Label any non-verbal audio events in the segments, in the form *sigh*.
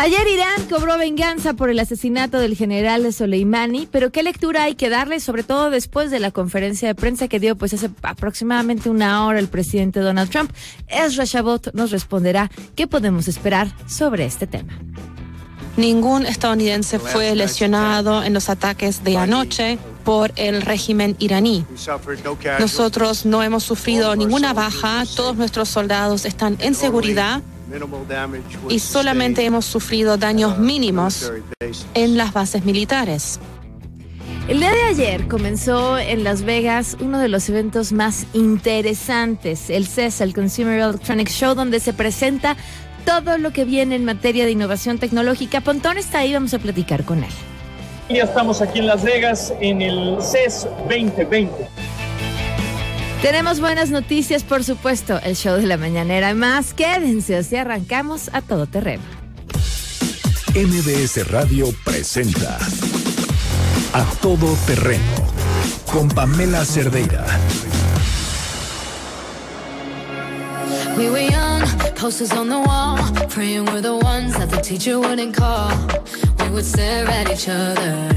Ayer Irán cobró venganza por el asesinato del general Soleimani, pero ¿qué lectura hay que darle, sobre todo después de la conferencia de prensa que dio pues hace aproximadamente una hora el presidente Donald Trump? Ezra Shabot nos responderá qué podemos esperar sobre este tema. Ningún estadounidense fue lesionado en los ataques de anoche por el régimen iraní. Nosotros no hemos sufrido ninguna baja, todos nuestros soldados están en seguridad y solamente hemos sufrido daños mínimos en las bases militares. El día de ayer comenzó en Las Vegas uno de los eventos más interesantes, el CES, el Consumer Electronics Show, donde se presenta todo lo que viene en materia de innovación tecnológica. Pontón está ahí, vamos a platicar con él. Ya estamos aquí en Las Vegas en el CES 2020. Tenemos buenas noticias, por supuesto, el show de la mañanera. Más quédense, así arrancamos a todo terreno. MBS Radio presenta A Todo Terreno con Pamela Cerdeira. We were young, posters on the wall, praying we're the ones that the teacher wouldn't call. We would stare at each other,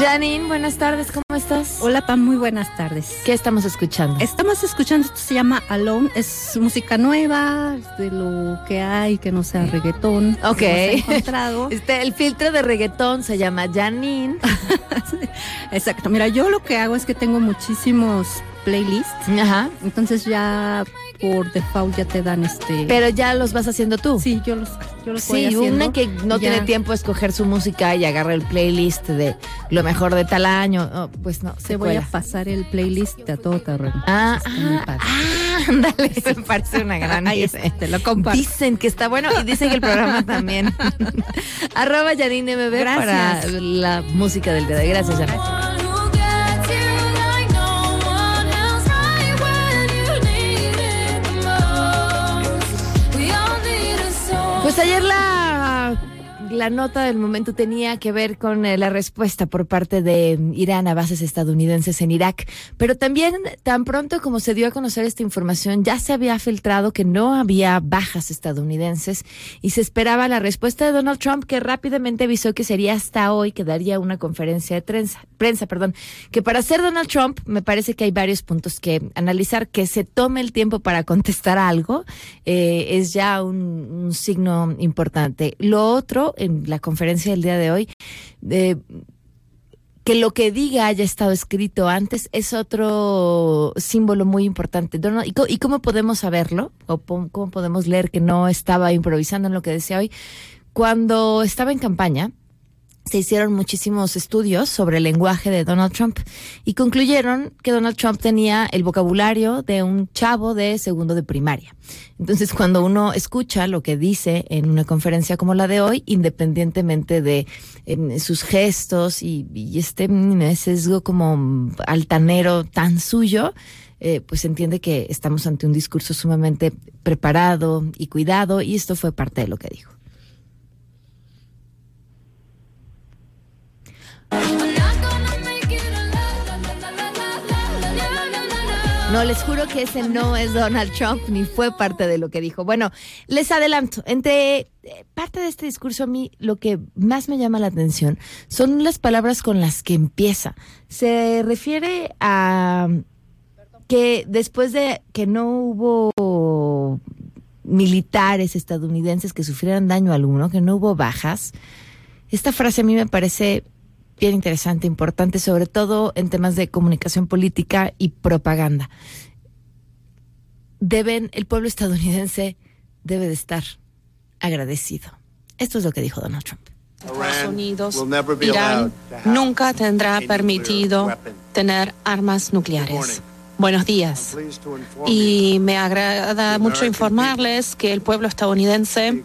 Janine, buenas tardes, ¿cómo estás? Hola Pam, muy buenas tardes. ¿Qué estamos escuchando? Estamos escuchando, esto se llama Alone, es música nueva, de lo que hay, que no sea reggaetón. Ok. encontrado. *laughs* Este, el filtro de reggaetón se llama Janine. *laughs* Exacto, mira, yo lo que hago es que tengo muchísimos playlists, Ajá. entonces ya por default ya te dan este... Pero ya los vas haciendo tú. sí, yo los, yo los voy Sí, una que no Ya. tiene tiempo a escoger su música y agarra el playlist de lo mejor de tal año. Oh, pues no, se Te voy a pasar el playlist de a todo terreno. Ah, ah, ah, ándale, me parece una gran *laughs* Ahí te lo comparto. Dicen que está bueno y dicen que el programa también. *laughs* Arroba Janine MB para la música del día de hoy. Gracias, Janine. Pues ayer la, la nota del momento tenía que ver con eh, la respuesta por parte de Irán a bases estadounidenses en Irak, pero también tan pronto como se dio a conocer esta información ya se había filtrado que no había bajas estadounidenses y se esperaba la respuesta de Donald Trump que rápidamente avisó que sería hasta hoy que daría una conferencia de prensa, perdón, que para ser Donald Trump me parece que hay varios puntos que analizar, que se tome el tiempo para contestar algo eh, es ya un, un signo importante. Lo otro, en la conferencia del día de hoy, eh, que lo que diga haya estado escrito antes es otro símbolo muy importante. ¿Y, cómo podemos saberlo? ¿O cómo podemos leer que no estaba improvisando en lo que decía hoy? Cuando estaba en campaña, se hicieron muchísimos estudios sobre el lenguaje de Donald Trump y concluyeron que Donald Trump tenía el vocabulario de un chavo de segundo de primaria. Entonces, cuando uno escucha lo que dice en una conferencia como la de hoy, independientemente de em, sus gestos y, y este mm, sesgo como altanero tan suyo, eh, pues entiende que estamos ante un discurso sumamente preparado y cuidado y esto fue parte de lo que dijo. No, les juro que ese no es Donald Trump ni fue parte de lo que dijo. Bueno, les adelanto, entre eh, parte de este discurso a mí lo que más me llama la atención son las palabras con las que empieza. Se refiere a que después de que no hubo militares estadounidenses que sufrieran daño alguno, que no hubo bajas, esta frase a mí me parece bien interesante, importante, sobre todo en temas de comunicación política y propaganda. Deben, el pueblo estadounidense debe de estar agradecido. Esto es lo que dijo Donald Trump. Estados Unidos, Irán nunca tendrá permitido tener armas nucleares. Buenos días. Y me agrada mucho informarles que el pueblo estadounidense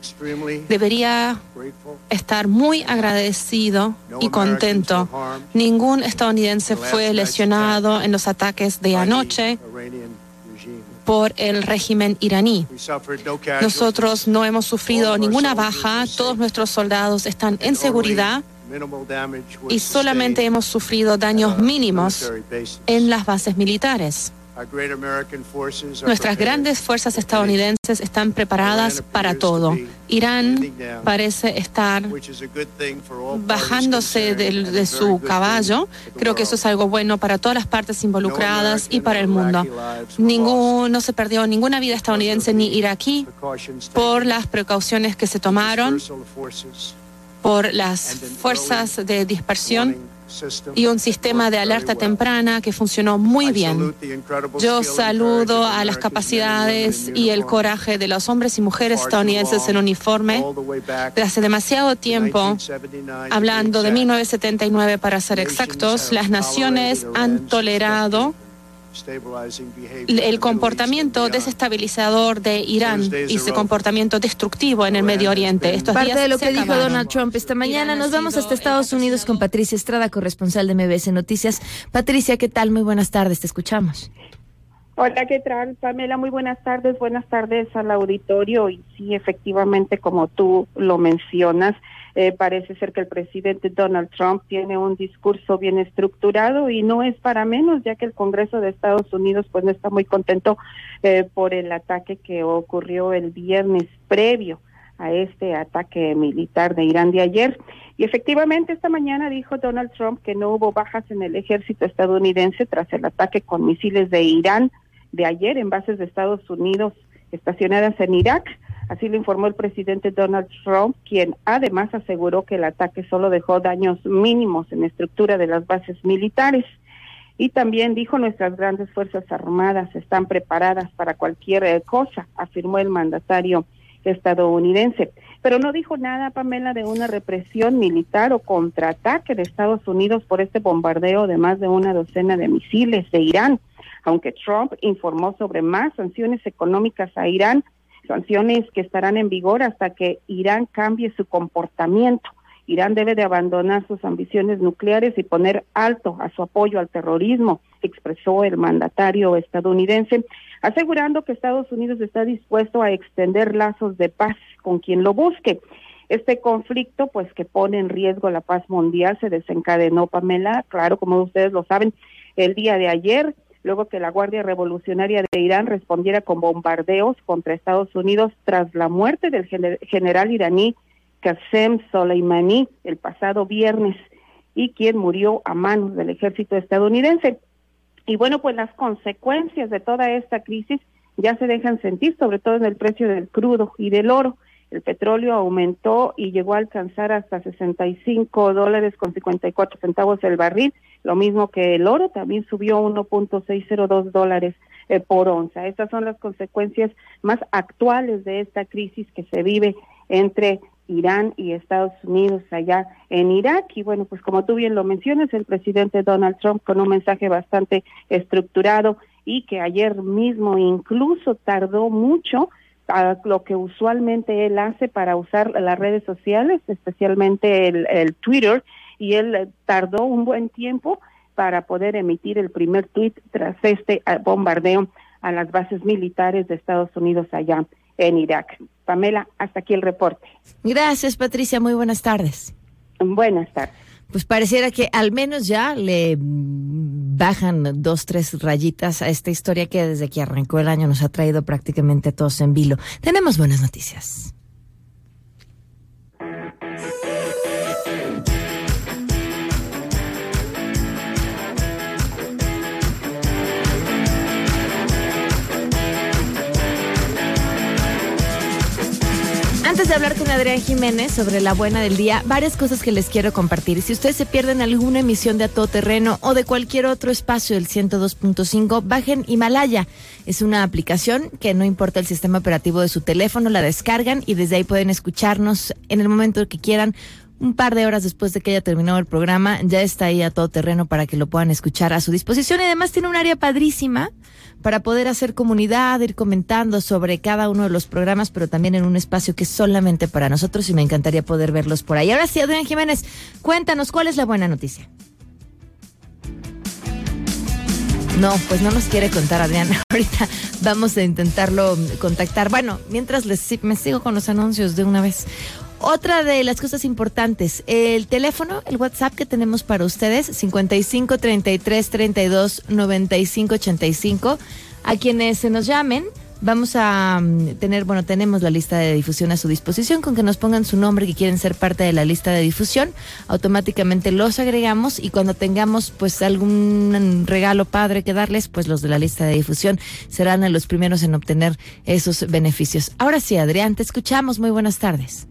debería estar muy agradecido y contento. Ningún estadounidense fue lesionado en los ataques de anoche por el régimen iraní. Nosotros no hemos sufrido ninguna baja, todos nuestros soldados están en seguridad y solamente hemos sufrido daños mínimos en las bases militares. Nuestras grandes fuerzas estadounidenses están preparadas para todo. Irán parece estar bajándose de, su caballo. Creo que eso es algo bueno para todas las partes involucradas y para el mundo. Ningún, no se perdió ninguna vida estadounidense ni iraquí por las precauciones que se tomaron por las fuerzas de dispersión y un sistema de alerta temprana que funcionó muy bien. Yo saludo a las capacidades y el coraje de los hombres y mujeres estadounidenses en uniforme. de hace demasiado tiempo, hablando de 1979 para ser exactos, las naciones han tolerado el comportamiento desestabilizador de Irán y su comportamiento destructivo en el Medio Oriente. Estos Parte de lo que dijo Donald Trump esta mañana. Nos vamos hasta Estados Unidos con Patricia Estrada, corresponsal de MBS Noticias. Patricia, ¿qué tal? Muy buenas tardes, te escuchamos. Hola, ¿qué tal, Pamela? Muy buenas tardes, buenas tardes al auditorio. Y sí, efectivamente, como tú lo mencionas, eh, parece ser que el presidente Donald Trump tiene un discurso bien estructurado y no es para menos, ya que el Congreso de Estados Unidos pues no está muy contento eh, por el ataque que ocurrió el viernes previo a este ataque militar de Irán de ayer. Y efectivamente esta mañana dijo Donald Trump que no hubo bajas en el ejército estadounidense tras el ataque con misiles de Irán de ayer en bases de Estados Unidos estacionadas en Irak. Así lo informó el presidente Donald Trump, quien además aseguró que el ataque solo dejó daños mínimos en la estructura de las bases militares. Y también dijo nuestras grandes fuerzas armadas están preparadas para cualquier eh, cosa, afirmó el mandatario estadounidense. Pero no dijo nada, Pamela, de una represión militar o contraataque de Estados Unidos por este bombardeo de más de una docena de misiles de Irán. Aunque Trump informó sobre más sanciones económicas a Irán, sanciones que estarán en vigor hasta que Irán cambie su comportamiento. Irán debe de abandonar sus ambiciones nucleares y poner alto a su apoyo al terrorismo, expresó el mandatario estadounidense, asegurando que Estados Unidos está dispuesto a extender lazos de paz con quien lo busque. Este conflicto, pues que pone en riesgo la paz mundial, se desencadenó, Pamela, claro, como ustedes lo saben, el día de ayer luego que la Guardia Revolucionaria de Irán respondiera con bombardeos contra Estados Unidos tras la muerte del general iraní Qasem Soleimani el pasado viernes y quien murió a manos del ejército estadounidense. Y bueno, pues las consecuencias de toda esta crisis ya se dejan sentir, sobre todo en el precio del crudo y del oro. El petróleo aumentó y llegó a alcanzar hasta 65 dólares con 54 centavos el barril, lo mismo que el oro, también subió 1.602 dólares eh, por onza. Estas son las consecuencias más actuales de esta crisis que se vive entre Irán y Estados Unidos allá en Irak. Y bueno, pues como tú bien lo mencionas, el presidente Donald Trump con un mensaje bastante estructurado y que ayer mismo incluso tardó mucho a lo que usualmente él hace para usar las redes sociales, especialmente el, Twitter, y él tardó un buen tiempo para poder emitir el primer tweet tras este eh, bombardeo a las bases militares de Estados Unidos allá en Irak. Pamela, hasta aquí el reporte. Gracias, Patricia. Muy buenas tardes. Buenas tardes pues pareciera que al menos ya le bajan dos, tres rayitas a esta historia que desde que arrancó el año nos ha traído prácticamente todos en vilo. Tenemos buenas noticias. De hablar con Adrián Jiménez sobre la buena del día, varias cosas que les quiero compartir. Si ustedes se pierden alguna emisión de A Todo Terreno o de cualquier otro espacio del 102.5, bajen Himalaya. Es una aplicación que no importa el sistema operativo de su teléfono, la descargan y desde ahí pueden escucharnos en el momento que quieran un par de horas después de que haya terminado el programa, ya está ahí a todo terreno para que lo puedan escuchar a su disposición y además tiene un área padrísima para poder hacer comunidad, ir comentando sobre cada uno de los programas, pero también en un espacio que es solamente para nosotros y me encantaría poder verlos por ahí. Ahora sí, Adrián Jiménez, cuéntanos cuál es la buena noticia. No, pues no nos quiere contar Adrián. *laughs* Ahorita vamos a intentarlo contactar. Bueno, mientras les, me sigo con los anuncios de una vez. Otra de las cosas importantes, el teléfono, el WhatsApp que tenemos para ustedes, 55 33 32 95 85. A quienes se nos llamen, Vamos a mm, tener, bueno, tenemos la lista de difusión a su disposición. Con que nos pongan su nombre que quieren ser parte de la lista de difusión, automáticamente los agregamos y cuando tengamos pues algún regalo padre que darles, pues los de la lista de difusión serán los primeros en obtener esos beneficios. Ahora sí, Adrián, te escuchamos. Muy buenas tardes.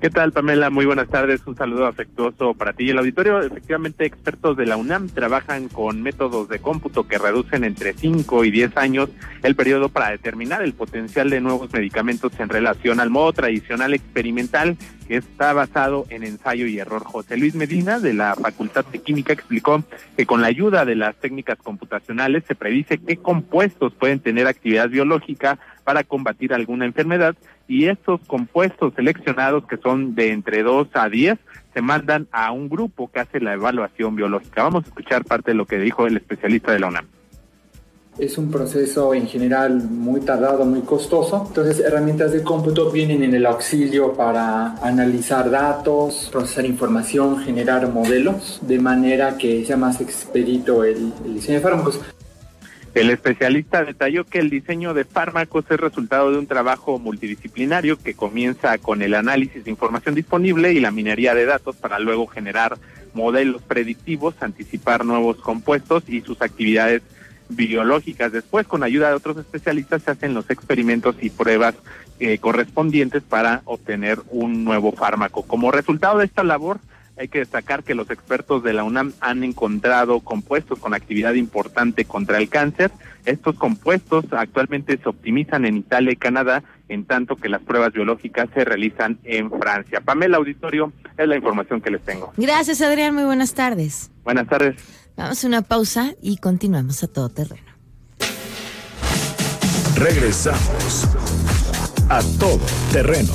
¿Qué tal, Pamela? Muy buenas tardes. Un saludo afectuoso para ti y el auditorio. Efectivamente, expertos de la UNAM trabajan con métodos de cómputo que reducen entre 5 y 10 años el periodo para determinar el potencial de nuevos medicamentos en relación al modo tradicional experimental que está basado en ensayo y error. José Luis Medina, de la Facultad de Química, explicó que con la ayuda de las técnicas computacionales se predice qué compuestos pueden tener actividad biológica para combatir alguna enfermedad y estos compuestos seleccionados, que son de entre 2 a 10, se mandan a un grupo que hace la evaluación biológica. Vamos a escuchar parte de lo que dijo el especialista de la UNAM. Es un proceso en general muy tardado, muy costoso. Entonces, herramientas de cómputo vienen en el auxilio para analizar datos, procesar información, generar modelos, de manera que sea más expedito el, el diseño de fármacos. El especialista detalló que el diseño de fármacos es resultado de un trabajo multidisciplinario que comienza con el análisis de información disponible y la minería de datos para luego generar modelos predictivos, anticipar nuevos compuestos y sus actividades biológicas. Después, con ayuda de otros especialistas, se hacen los experimentos y pruebas eh, correspondientes para obtener un nuevo fármaco. Como resultado de esta labor, hay que destacar que los expertos de la UNAM han encontrado compuestos con actividad importante contra el cáncer. Estos compuestos actualmente se optimizan en Italia y Canadá, en tanto que las pruebas biológicas se realizan en Francia. Pamela Auditorio, es la información que les tengo. Gracias, Adrián. Muy buenas tardes. Buenas tardes. Vamos a una pausa y continuamos a todo terreno. Regresamos a todo terreno.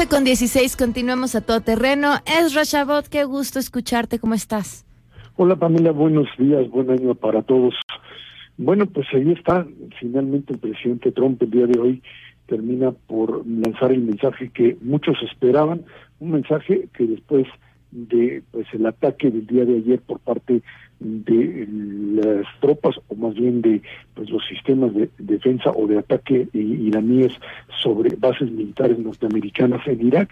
12 con 16, continuamos a todo terreno. Es Rochabot, qué gusto escucharte, ¿cómo estás? Hola Pamela, buenos días, buen año para todos. Bueno, pues ahí está, finalmente el presidente Trump el día de hoy termina por lanzar el mensaje que muchos esperaban, un mensaje que después de pues el ataque del día de ayer por parte de las tropas o más bien de pues los sistemas de defensa o de ataque iraníes sobre bases militares norteamericanas en Irak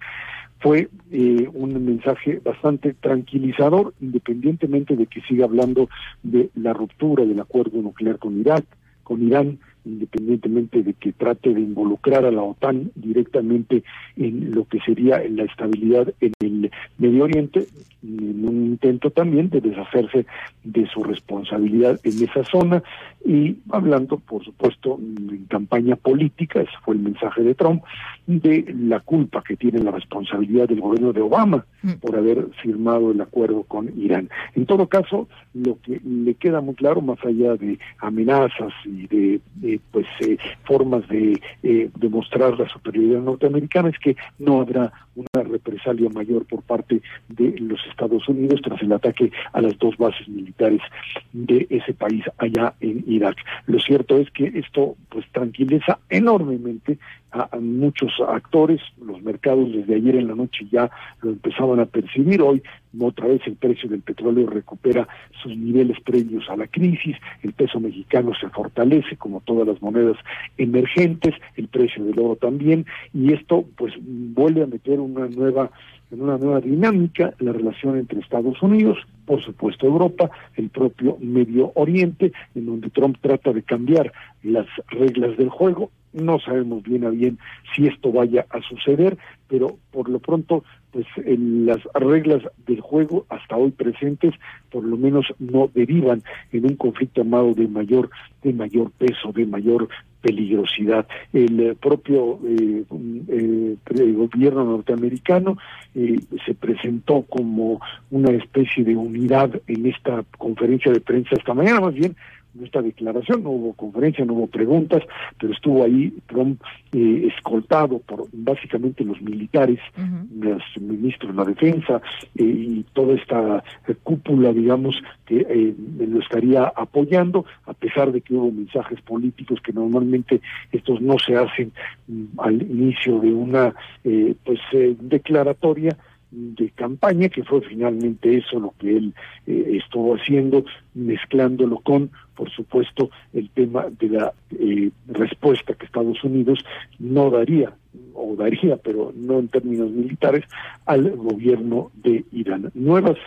fue eh, un mensaje bastante tranquilizador independientemente de que siga hablando de la ruptura del acuerdo nuclear con Irak con Irán independientemente de que trate de involucrar a la OTAN directamente en lo que sería la estabilidad en el Medio Oriente, en un intento también de deshacerse de su responsabilidad en esa zona y hablando, por supuesto, en campaña política, ese fue el mensaje de Trump, de la culpa que tiene la responsabilidad del gobierno de Obama mm. por haber firmado el acuerdo con Irán. En todo caso, lo que le queda muy claro, más allá de amenazas y de, pues eh, formas de eh, demostrar la superioridad norteamericana, es que no habrá una represalia mayor por parte de los Estados Unidos tras el ataque a las dos bases militares de ese país allá en Lo cierto es que esto pues tranquiliza enormemente a, muchos actores, los mercados desde ayer en la noche ya lo empezaban a percibir, hoy otra vez el precio del petróleo recupera sus niveles previos a la crisis, el peso mexicano se fortalece como todas las monedas emergentes, el precio del oro también, y esto pues vuelve a meter una nueva en una nueva dinámica la relación entre Estados Unidos, por supuesto Europa, el propio Medio Oriente, en donde Trump trata de cambiar las reglas del juego no sabemos bien a bien si esto vaya a suceder, pero por lo pronto, pues en las reglas del juego hasta hoy presentes, por lo menos no derivan en un conflicto armado de mayor, de mayor peso, de mayor peligrosidad. El eh, propio eh, eh, gobierno norteamericano se presentó como una especie de unidad en esta conferencia de prensa esta mañana, más bien esta declaración, no hubo conferencia, no hubo preguntas, pero estuvo ahí Trump eh, escoltado por básicamente los militares, los ministros de la defensa eh, y toda esta eh, cúpula, digamos, que lo estaría apoyando, a pesar de que hubo mensajes políticos que normalmente estos no se hacen mm, al inicio de una pues declaratoria de campaña, que fue finalmente eso lo que él eh, estuvo haciendo, mezclándolo con, por supuesto, el tema de la eh, respuesta que Estados Unidos no daría, o daría, pero no en términos militares, al gobierno de Irán. Nuevas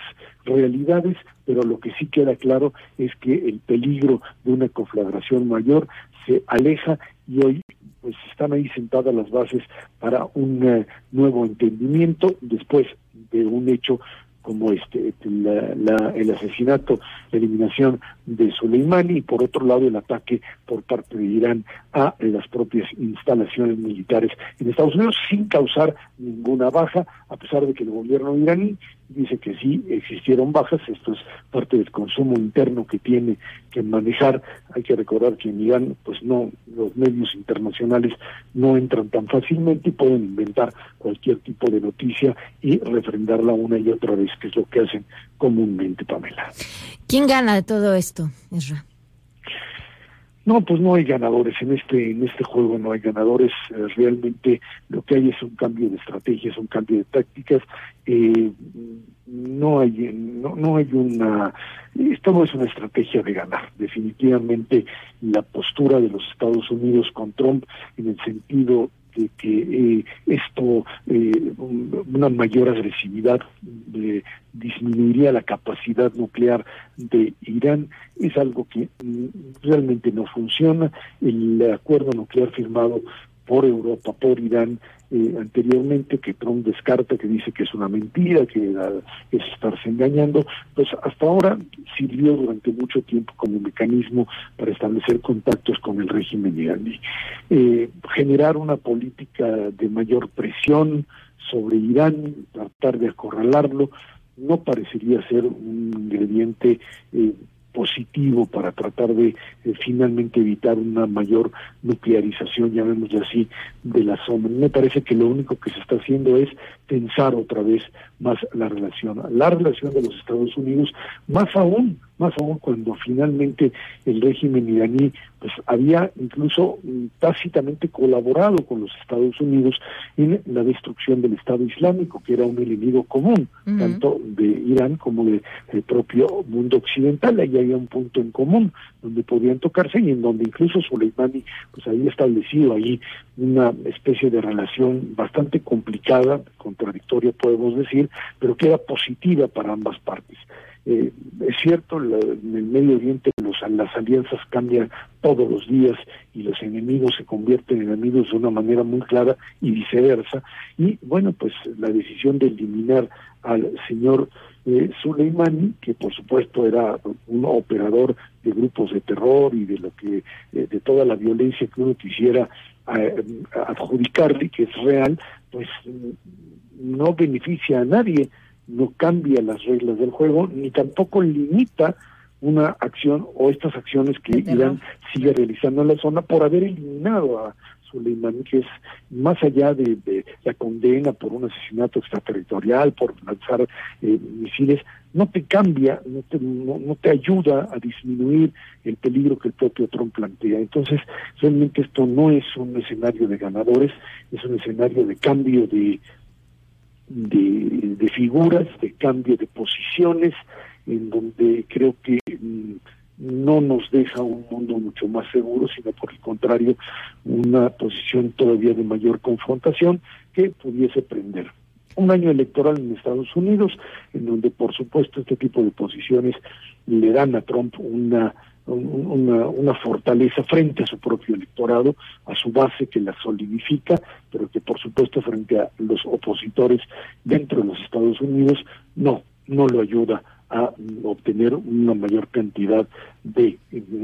realidades, pero lo que sí queda claro es que el peligro de una conflagración mayor se aleja y hoy pues están ahí sentadas las bases para un eh, nuevo entendimiento después de un hecho como este el asesinato, la eliminación de Soleimani y por otro lado el ataque por parte de Irán a las propias instalaciones militares en Estados Unidos sin causar ninguna baja, a pesar de que el gobierno iraní dice que sí existieron bajas, esto es parte del consumo interno que tiene que manejar. Hay que recordar que en Irán, pues no, los medios internacionales no entran tan fácilmente y pueden inventar cualquier tipo de noticia y refrendarla una y otra vez, que es lo que hacen comúnmente, Pamela. ¿Quién gana de todo esto, Ezra? No, pues no hay ganadores en este en este juego, no hay ganadores. Eh, realmente lo que hay es un cambio de estrategia, es un cambio de tácticas. Eh, no hay no, no hay una esto no es una estrategia de ganar. Definitivamente la postura de los Estados Unidos con Trump en el sentido de que eh, esto, eh, una mayor agresividad eh, disminuiría la capacidad nuclear de Irán, es algo que mm, realmente no funciona. El acuerdo nuclear firmado por Europa, por Irán, eh, anteriormente, que Trump descarta, que dice que es una mentira, que es estarse engañando, pues hasta ahora sirvió durante mucho tiempo como mecanismo para establecer contactos con el régimen iraní. Eh, generar una política de mayor presión sobre Irán, tratar de acorralarlo, no parecería ser un ingrediente eh, positivo para tratar de eh, finalmente evitar una mayor nuclearización, llamémoslo así, de la zona. Me parece que lo único que se está haciendo es tensar otra vez más la relación, la relación de los Estados Unidos, más aún, más aún cuando finalmente el régimen iraní pues había incluso mm, tácitamente colaborado con los Estados Unidos en la destrucción del Estado Islámico, que era un enemigo común, tanto de Irán como del propio mundo occidental. Ahí había un punto en común donde podían tocarse y en donde incluso Soleimani pues había establecido ahí una especie de relación bastante complicada, contradictoria podemos decir, pero que era positiva para ambas partes. Eh, es cierto, en el Medio Oriente los, las alianzas cambian todos los días y los enemigos se convierten en amigos de una manera muy clara y viceversa. Y bueno, pues la decisión de eliminar al señor eh, Soleimani, que por supuesto era un operador de grupos de terror y de lo que eh, de toda la violencia que uno quisiera eh, adjudicarle, que es real, pues no beneficia a nadie no cambia las reglas del juego ni tampoco limita una acción o estas acciones que Irán sigue realizando en la zona por haber eliminado a Soleimani, que es más allá de, la condena por un asesinato extraterritorial, por lanzar eh, misiles, no te cambia, no te, no, te ayuda a disminuir el peligro que el propio Trump plantea. Entonces, realmente esto no es un escenario de ganadores, es un escenario de cambio de, de, figuras, de cambio de posiciones, en donde creo que mm, no nos deja un mundo mucho más seguro, sino por el contrario, una posición todavía de mayor confrontación que pudiese prender. Un año electoral en Estados Unidos, en donde por supuesto este tipo de posiciones le dan a Trump una, una, fortaleza frente a su propio electorado, a su base que la solidifica, pero que por supuesto frente a los opositores dentro de los Estados Unidos no, no lo ayuda a obtener una mayor cantidad de,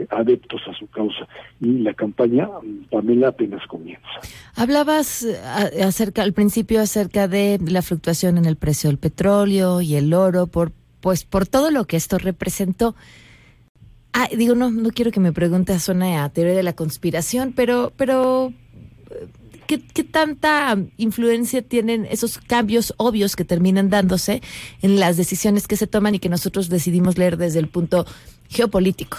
adeptos a su causa. Y la campaña, Pamela, apenas comienza. Hablabas eh, acerca, al principio acerca de la fluctuación en el precio del petróleo y el oro, por, pues por todo lo que esto representó. Ah, digo, no, no quiero que me preguntes, suena a teoría de la conspiración, pero, pero ¿Qué, tanta influencia tienen esos cambios obvios que terminan dándose en las decisiones que se toman y que nosotros decidimos leer desde el punto geopolítico?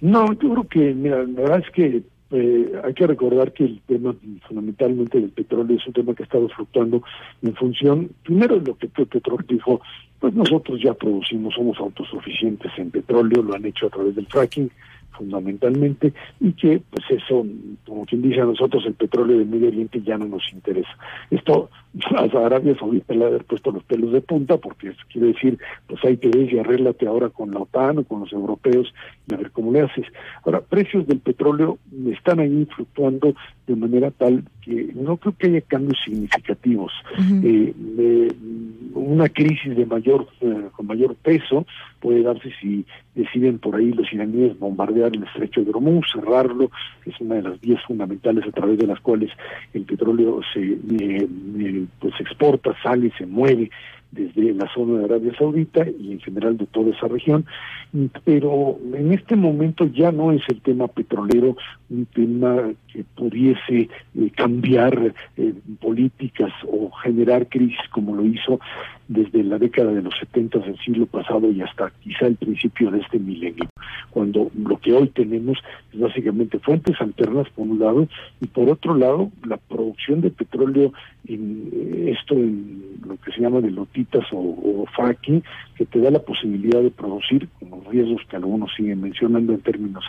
No, yo creo que, mira, la verdad es que eh, hay que recordar que el tema fundamentalmente del petróleo es un tema que ha estado fluctuando en función, primero de lo que Petróleo dijo, pues nosotros ya producimos, somos autosuficientes en petróleo, lo han hecho a través del fracking, fundamentalmente y que pues eso como quien dice a nosotros el petróleo del Medio Oriente ya no nos interesa. Esto *laughs* a Arabia Saudita le ha haber puesto los pelos de punta porque eso quiere decir pues hay que ver y arréglate ahora con la OTAN o con los europeos y a ver cómo le haces. Ahora precios del petróleo están ahí fluctuando de manera tal que no creo que haya cambios significativos. Eh, una crisis de mayor eh, con mayor peso puede darse si deciden por ahí los iraníes bombardear el estrecho de Hormuz, cerrarlo, que es una de las vías fundamentales a través de las cuales el petróleo se eh, eh, pues exporta, sale, y se mueve desde la zona de Arabia Saudita y en general de toda esa región, pero en este momento ya no es el tema petrolero un tema que pudiese eh, cambiar eh, políticas o generar crisis como lo hizo desde la década de los 70 del siglo pasado y hasta quizá el principio de este milenio, cuando lo que hoy tenemos es básicamente fuentes alternas por un lado y por otro lado la producción de petróleo en eh, esto en lo que se llama de lotitas o, o fracking que te da la posibilidad de producir con los riesgos que algunos siguen mencionando en términos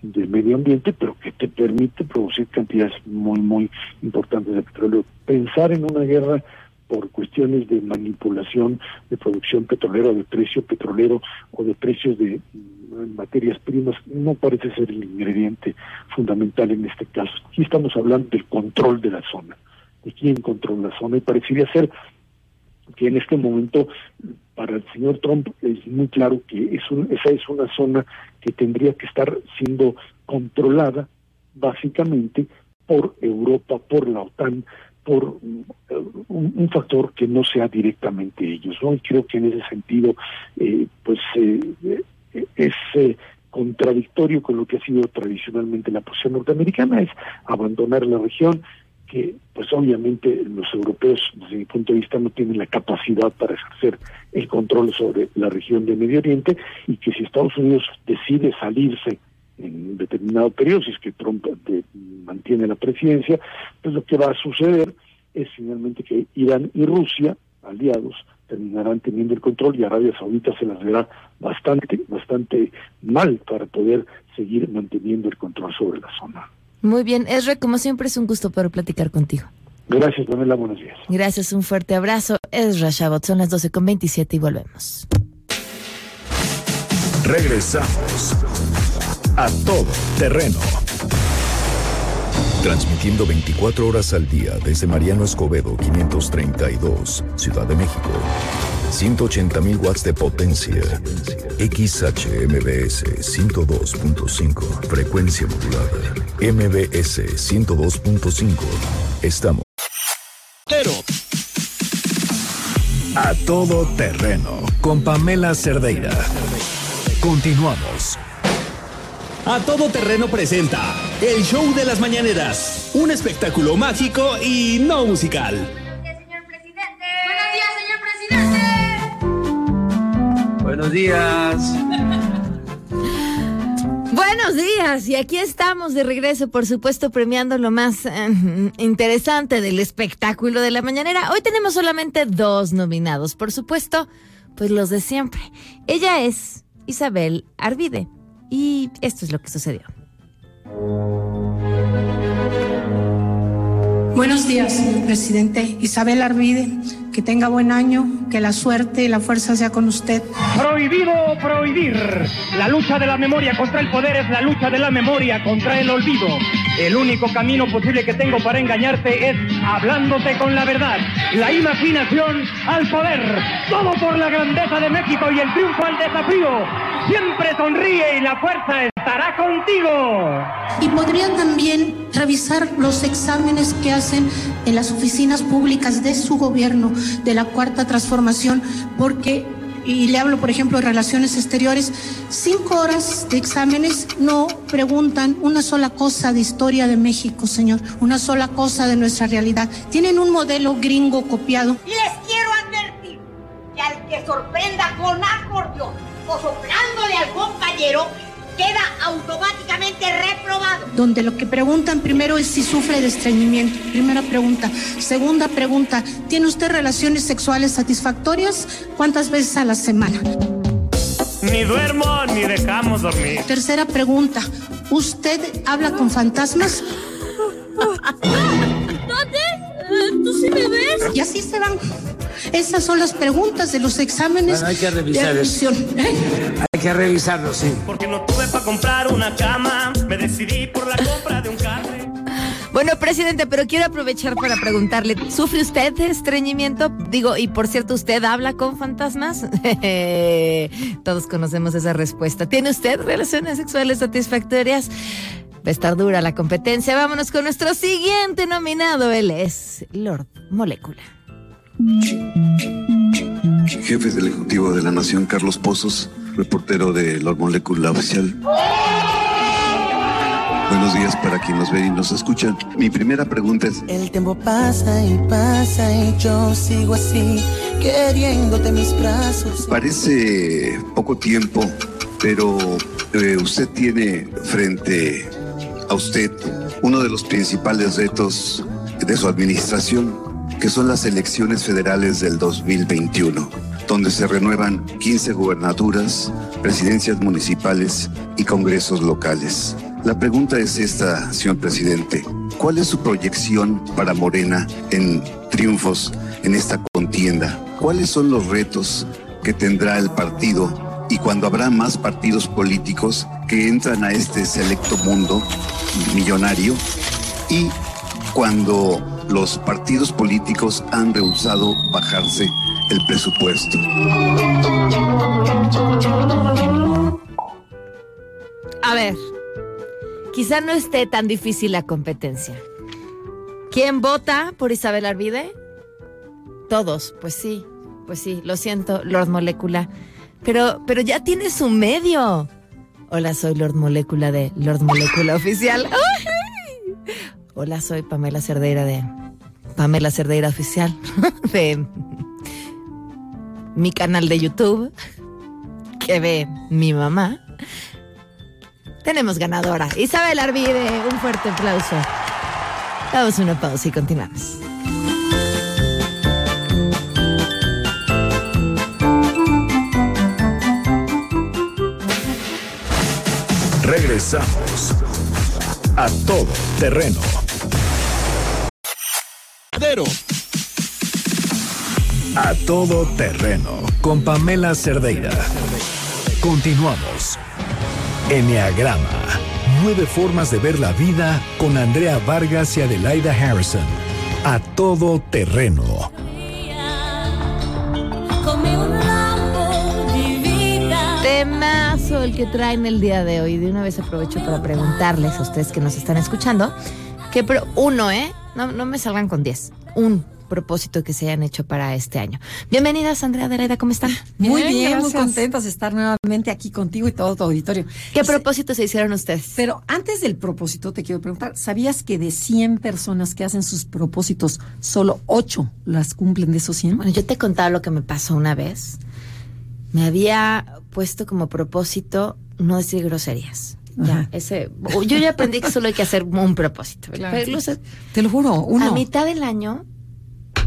de medio ambiente, pero que te permite producir cantidades muy, muy importantes de petróleo. Pensar en una guerra por cuestiones de manipulación de producción petrolera, de precio petrolero o de precios de mm, materias primas no parece ser el ingrediente fundamental en este caso. Aquí estamos hablando del control de la zona, de quién controla la zona y parecería ser que en este momento para el señor Trump es muy claro que es esa es una zona que tendría que estar siendo controlada básicamente por Europa, por la OTAN, por eh, un, factor que no sea directamente ellos, ¿no? Y creo que en ese sentido, eh, pues eh, es contradictorio con lo que ha sido tradicionalmente la posición norteamericana, es abandonar la región, que pues obviamente los europeos desde mi punto de vista no tienen la capacidad para ejercer el control sobre la región de Medio Oriente y que si Estados Unidos decide salirse en determinado periodo, si es que Trump mantiene la presidencia, pues lo que va a suceder es finalmente que Irán y Rusia, aliados, terminarán teniendo el control y Arabia Saudita se las verá bastante, bastante mal para poder seguir manteniendo el control sobre la zona. Muy bien, Esre, como siempre es un gusto poder platicar contigo. Gracias, Pamela, buenos días. Gracias, un fuerte abrazo. Esra Shabot, son las 12 con 27 y volvemos. Regresamos a todo terreno. Transmitiendo 24 horas al día desde Mariano Escobedo 532, Ciudad de México. 180.000 watts de potencia. XHMBS 102.5. Frecuencia modulada. MBS 102.5. Estamos. A todo terreno. Con Pamela Cerdeira. Continuamos. A todo terreno presenta el show de las mañaneras un espectáculo mágico y no musical. Buenos días. Buenos días, y aquí estamos de regreso, por supuesto, premiando lo más eh, interesante del espectáculo de la mañanera. Hoy tenemos solamente dos nominados, por supuesto, pues los de siempre. Ella es Isabel Arvide, y esto es lo que sucedió. Buenos días, señor presidente. Isabel Arvide, que tenga buen año, que la suerte y la fuerza sea con usted. Prohibido prohibir. La lucha de la memoria contra el poder es la lucha de la memoria contra el olvido. El único camino posible que tengo para engañarte es hablándote con la verdad. La imaginación al poder. Todo por la grandeza de México y el triunfo al desafío. Siempre sonríe y la fuerza estará contigo. Y podría también revisar los exámenes que hacen en las oficinas públicas de su gobierno, de la cuarta transformación, porque, y le hablo por ejemplo de relaciones exteriores, cinco horas de exámenes no preguntan una sola cosa de historia de México, señor, una sola cosa de nuestra realidad. Tienen un modelo gringo copiado. Les quiero advertir que al que sorprenda con acordeón o soplándole al compañero, queda automáticamente reprobado. donde lo que preguntan primero es si sufre de estreñimiento. Primera pregunta. Segunda pregunta, ¿tiene usted relaciones sexuales satisfactorias? ¿Cuántas veces a la semana? Ni duermo ni dejamos dormir. Tercera pregunta, ¿usted habla con fantasmas? *laughs* ¿Dónde? ¿Tú sí me ves? Y así se van. Esas son las preguntas de los exámenes Bueno, hay que revisar de eso. admisión. ¿Eh? Hay que revisarlo, sí. Porque no tuve para comprar una cama. Me decidí por la compra de un carro. Bueno, presidente, pero quiero aprovechar para preguntarle, ¿sufre usted de estreñimiento? Digo, y por cierto, ¿usted habla con fantasmas? *laughs* Todos conocemos esa respuesta. ¿Tiene usted relaciones sexuales satisfactorias? Va a estar dura la competencia. Vámonos con nuestro siguiente nominado. Él es Lord Molécula. Jefe del Ejecutivo de la Nación, Carlos Pozos, reportero de Lord Molecula Oficial. Buenos días para quien nos ve y nos escucha. Mi primera pregunta es, El tiempo pasa y pasa y yo sigo así, queriéndote mis brazos. parece poco tiempo, pero eh, usted tiene frente a usted uno de los principales retos de su administración, que son las elecciones federales del 2021, donde se renuevan 15 gubernaturas, presidencias municipales y congresos locales. La pregunta es esta, señor presidente. ¿Cuál es su proyección para Morena en triunfos en esta contienda? ¿Cuáles son los retos que tendrá el partido y cuando habrá más partidos políticos que entran a este selecto mundo millonario y cuando los partidos políticos han rehusado bajarse el presupuesto? A ver, quizá no esté tan difícil la competencia. ¿Quién vota por Isabel Arvide? Todos, pues sí, pues sí, lo siento, Lord Molécula. Pero, pero ya tiene su medio. Hola, soy Lord Molécula de Lord Molécula Oficial. ¡Ay! Hola, soy Pamela Cerdeira de Pamela Cerdeira Oficial. *laughs* De mi canal de YouTube que ve mi mamá. Tenemos ganadora, Isabel Arvide. Un fuerte aplauso. Damos una pausa y continuamos. Regresamos a todo terreno. A todo terreno con Pamela Cerdeira. Continuamos. Enneagrama. Nueve formas de ver la vida con Andrea Vargas y Adelaida Harrison. A todo terreno. Temazo el que traen el día de hoy. De una vez aprovecho para preguntarles a ustedes que nos están escuchando, que pero uno, ¿eh? No, no me salgan con diez. Un, propósito que se hayan hecho para este año. Bienvenidas, Andrea Adelaida, ¿cómo están? Muy bien, muy contentos de estar nuevamente aquí contigo y todo tu auditorio. ¿Qué propósito se hicieron ustedes? Pero antes del propósito, te quiero preguntar, ¿sabías que de 100 personas que hacen sus propósitos, solo 8 las cumplen de esos 100? Bueno, yo te he contado lo que me pasó una vez. Me había puesto como propósito no decir groserías. Ya, ese, yo ya aprendí que solo hay que hacer un propósito. Claro. Pero, o sea, Te lo juro, uno. A mitad del año,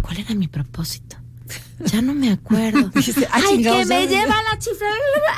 ¿cuál era mi propósito? Ya no me acuerdo. *laughs* Dijiste, ah, Ay, que me lleva la chifla.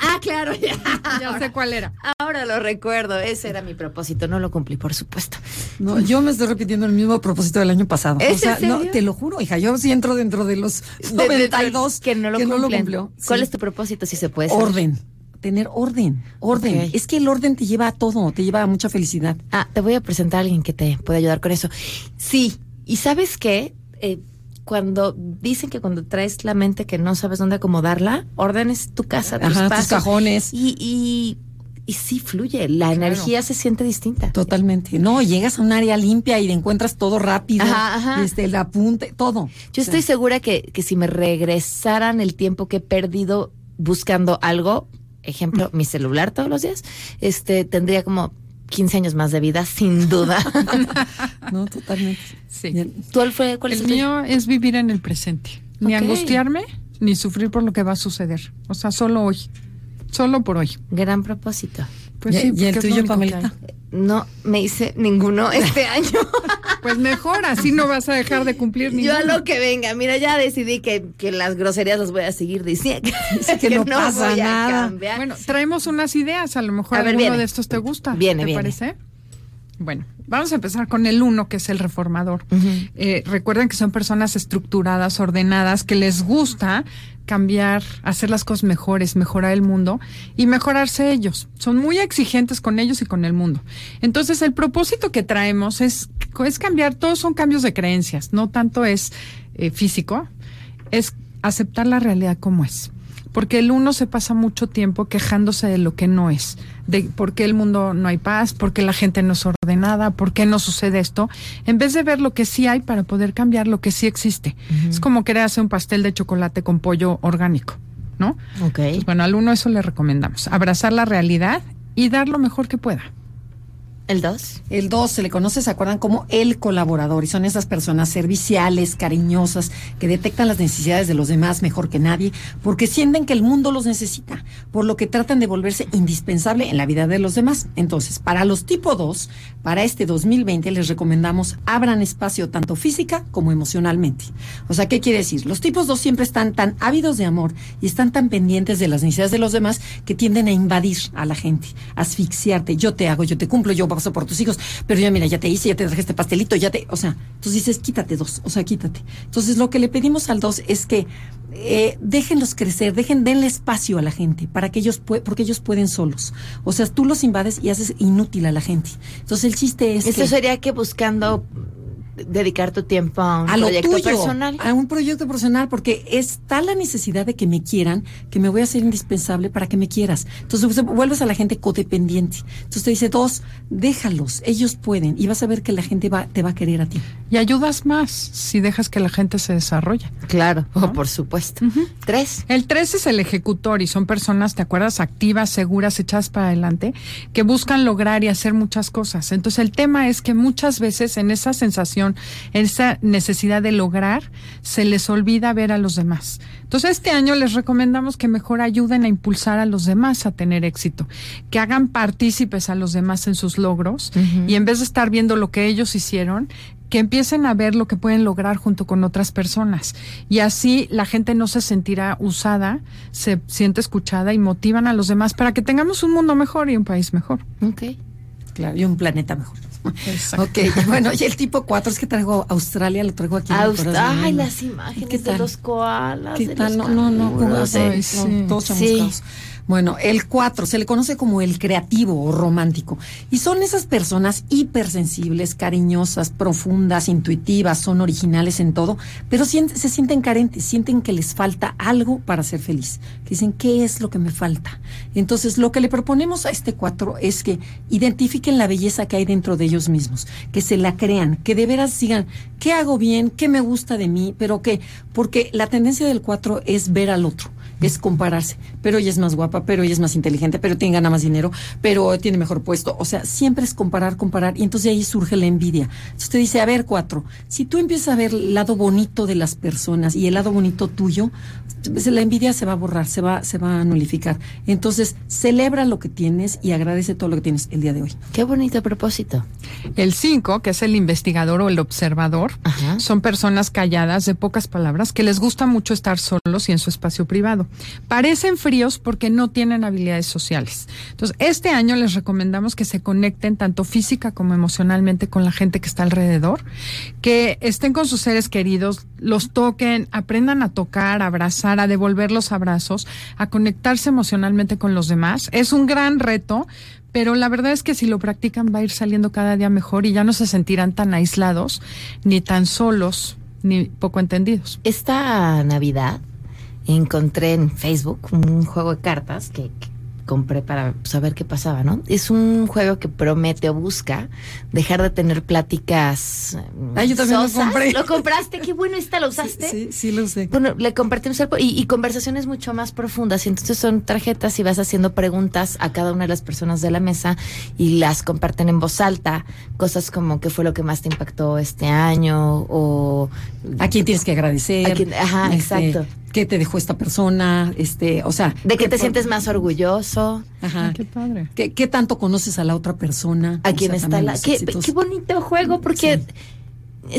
Ah, claro, ya. Ya sé cuál era. Ahora lo recuerdo. Ese era mi propósito. No lo cumplí, por supuesto. No, yo me estoy repitiendo el mismo propósito del año pasado. ¿Es o sea, no, te lo juro, hija, yo sí entro dentro de los De- de- 92 que no lo, que no lo cumplen. cumplió. ¿Cuál Sí. es tu propósito, si se puede saber? Orden. Tener orden, orden. Es que el orden te lleva a todo, te lleva a mucha felicidad. Ah, te voy a presentar a alguien que te puede ayudar con eso. Sí, y ¿sabes qué? Eh, cuando dicen que cuando traes la mente que no sabes dónde acomodarla, ordenes tu casa, tus, Ajá, tus pasos. cajones. Y, y, y sí fluye, la energía se siente distinta. Totalmente. No, llegas a un área limpia y encuentras todo rápido. Ajá, ajá. Este, el apunte, todo. Yo estoy segura que, que si me regresaran el tiempo que he perdido buscando algo, ejemplo, mi celular todos los días, este tendría como 15 años más de vida, sin duda. *laughs* No, totalmente. Sí. ¿Cuál fue? Cuál es El tuyo? mío es vivir en el presente. Ni angustiarme, ni sufrir por lo que va a suceder. O sea, solo hoy. Solo por hoy. Gran propósito. Pues ¿Y- sí, y el es tuyo, Pamelita? No me hice ninguno este *laughs* año. Pues mejor, así no vas a dejar de cumplir Yo a ninguno. lo que venga, mira, ya decidí que, que las groserías las voy a seguir diciendo. *laughs* que *laughs* no pasa voy a nada. cambiar. Bueno, traemos unas ideas, a lo mejor A ver, alguno viene. de estos te gusta. Viene, ¿Te viene. parece? Bueno, vamos a empezar con el uno, que es el reformador. Eh, recuerden que son personas estructuradas, ordenadas, que les gusta cambiar, hacer las cosas mejores, mejorar el mundo y mejorarse ellos. Son muy exigentes con ellos y con el mundo. Entonces, el propósito que traemos es, es cambiar, todos son cambios de creencias, no tanto es eh, físico, es aceptar la realidad como es. Porque el uno se pasa mucho tiempo quejándose de lo que no es, de por qué el mundo no hay paz, por qué la gente no es ordenada, por qué no sucede esto, en vez de ver lo que sí hay para poder cambiar lo que sí existe. Es como querer hacer un pastel de chocolate con pollo orgánico, ¿no? Ok. Bueno, al uno eso le recomendamos, abrazar la realidad y dar lo mejor que pueda. ¿El 2? El 2 se le conoce, ¿se acuerdan? Como el colaborador. Y son esas personas serviciales, cariñosas, que detectan las necesidades de los demás mejor que nadie, porque sienten que el mundo los necesita, por lo que tratan de volverse indispensable en la vida de los demás. Entonces, para los tipo 2, para este 2020 les recomendamos abran espacio tanto física como emocionalmente. O sea, ¿qué quiere decir? Los tipos 2 siempre están tan ávidos de amor y están tan pendientes de las necesidades de los demás que tienden a invadir a la gente, asfixiarte. Yo te hago, yo te cumplo, yo por tus hijos, pero ya mira, ya te hice, ya te traje este pastelito, ya te, o sea, entonces dices, quítate dos, o sea, quítate. Entonces lo que le pedimos al dos es que eh, déjenlos crecer, dejen, denle espacio a la gente para que ellos porque ellos pueden solos. O sea, tú los invades y haces inútil a la gente. Entonces el chiste es Eso que sería que buscando dedicar tu tiempo a un a lo proyecto tuyo, personal. a un proyecto personal, porque está la necesidad de que me quieran, que me voy a hacer indispensable para que me quieras. Entonces pues, vuelves a la gente codependiente. Entonces te dice, dos, déjalos, ellos pueden, y vas a ver que la gente va, te va a querer a ti. Y ayudas más si dejas que la gente se desarrolle. Claro, oh, por supuesto. Tres. El tres es el ejecutor y son personas, ¿te acuerdas? Activas, seguras, echadas para adelante, que buscan lograr y hacer muchas cosas. Entonces el tema es que muchas veces en esa sensación, en esa necesidad de lograr, se les olvida ver a los demás. Entonces este año les recomendamos que mejor ayuden a impulsar a los demás a tener éxito, que hagan partícipes a los demás en sus logros y en vez de estar viendo lo que ellos hicieron, que empiecen a ver lo que pueden lograr junto con otras personas. Y así la gente no se sentirá usada, se siente escuchada y motivan a los demás para que tengamos un mundo mejor y un país mejor. Ok. Claro, y un planeta mejor. Exacto. Ok, *laughs* bueno, y el tipo 4 es que traigo Australia, lo traigo aquí. en Aust-. Ay, las imágenes ¿Qué de los koalas. ¿Qué de tal? los No, no, no, canguros, ¿cómo de- se- no, todos Sí. chamuscados. Bueno, el 4 se le conoce como el creativo o romántico. Y son esas personas hipersensibles, cariñosas, profundas, intuitivas, son originales en todo, pero se sienten carentes, sienten que les falta algo para ser feliz. Dicen, ¿qué es lo que me falta? Entonces, lo que le proponemos a este 4 es que identifiquen la belleza que hay dentro de ellos mismos, que se la crean, que de veras digan, ¿qué hago bien? ¿Qué me gusta de mí? Pero que, porque la tendencia del 4 es ver al otro es compararse. Pero ella es más guapa, pero ella es más inteligente, pero tiene gana más dinero, pero tiene mejor puesto. O sea, siempre es comparar, comparar, y entonces de ahí surge la envidia. Entonces usted dice, a ver, cuatro, si tú empiezas a ver el lado bonito de las personas y el lado bonito tuyo, pues, la envidia se va a borrar, se va, se va a nulificar. Entonces, celebra lo que tienes y agradece todo lo que tienes el día de hoy. Qué bonito propósito. El 5, que es el investigador o el observador, son personas calladas, de pocas palabras, que les gusta mucho estar solos y en su espacio privado. Parecen fríos porque no tienen habilidades sociales. Entonces, este año les recomendamos que se conecten tanto física como emocionalmente con la gente que está alrededor, que estén con sus seres queridos, los toquen, aprendan a tocar, a abrazar, a devolver los abrazos, a conectarse emocionalmente con los demás. Es un gran reto, pero la verdad es que si lo practican va a ir saliendo cada día mejor y ya no se sentirán tan aislados, ni tan solos, ni poco entendidos. Esta Navidad encontré en Facebook un juego de cartas que, que compré para saber qué pasaba, ¿no? Es un juego que promete o busca dejar de tener pláticas. Ah, yo también lo compré. Lo compraste, qué bueno está, ¿lo *laughs* usaste? Sí, sí, lo usé. Bueno, le compartimos algo y, y conversaciones mucho más profundas. Y entonces son tarjetas y vas haciendo preguntas a cada una de las personas de la mesa y las comparten en voz alta. Cosas como qué fue lo que más te impactó este año o a quién tienes que agradecer. A quién- ajá, este, exacto. ¿Qué te dejó esta persona? Este, o sea. ¿De qué te por- sientes más orgulloso? Ajá. Qué padre. ¿Qué, qué tanto conoces a la otra persona? A O quién sea, está la. Qué, qué bonito juego, porque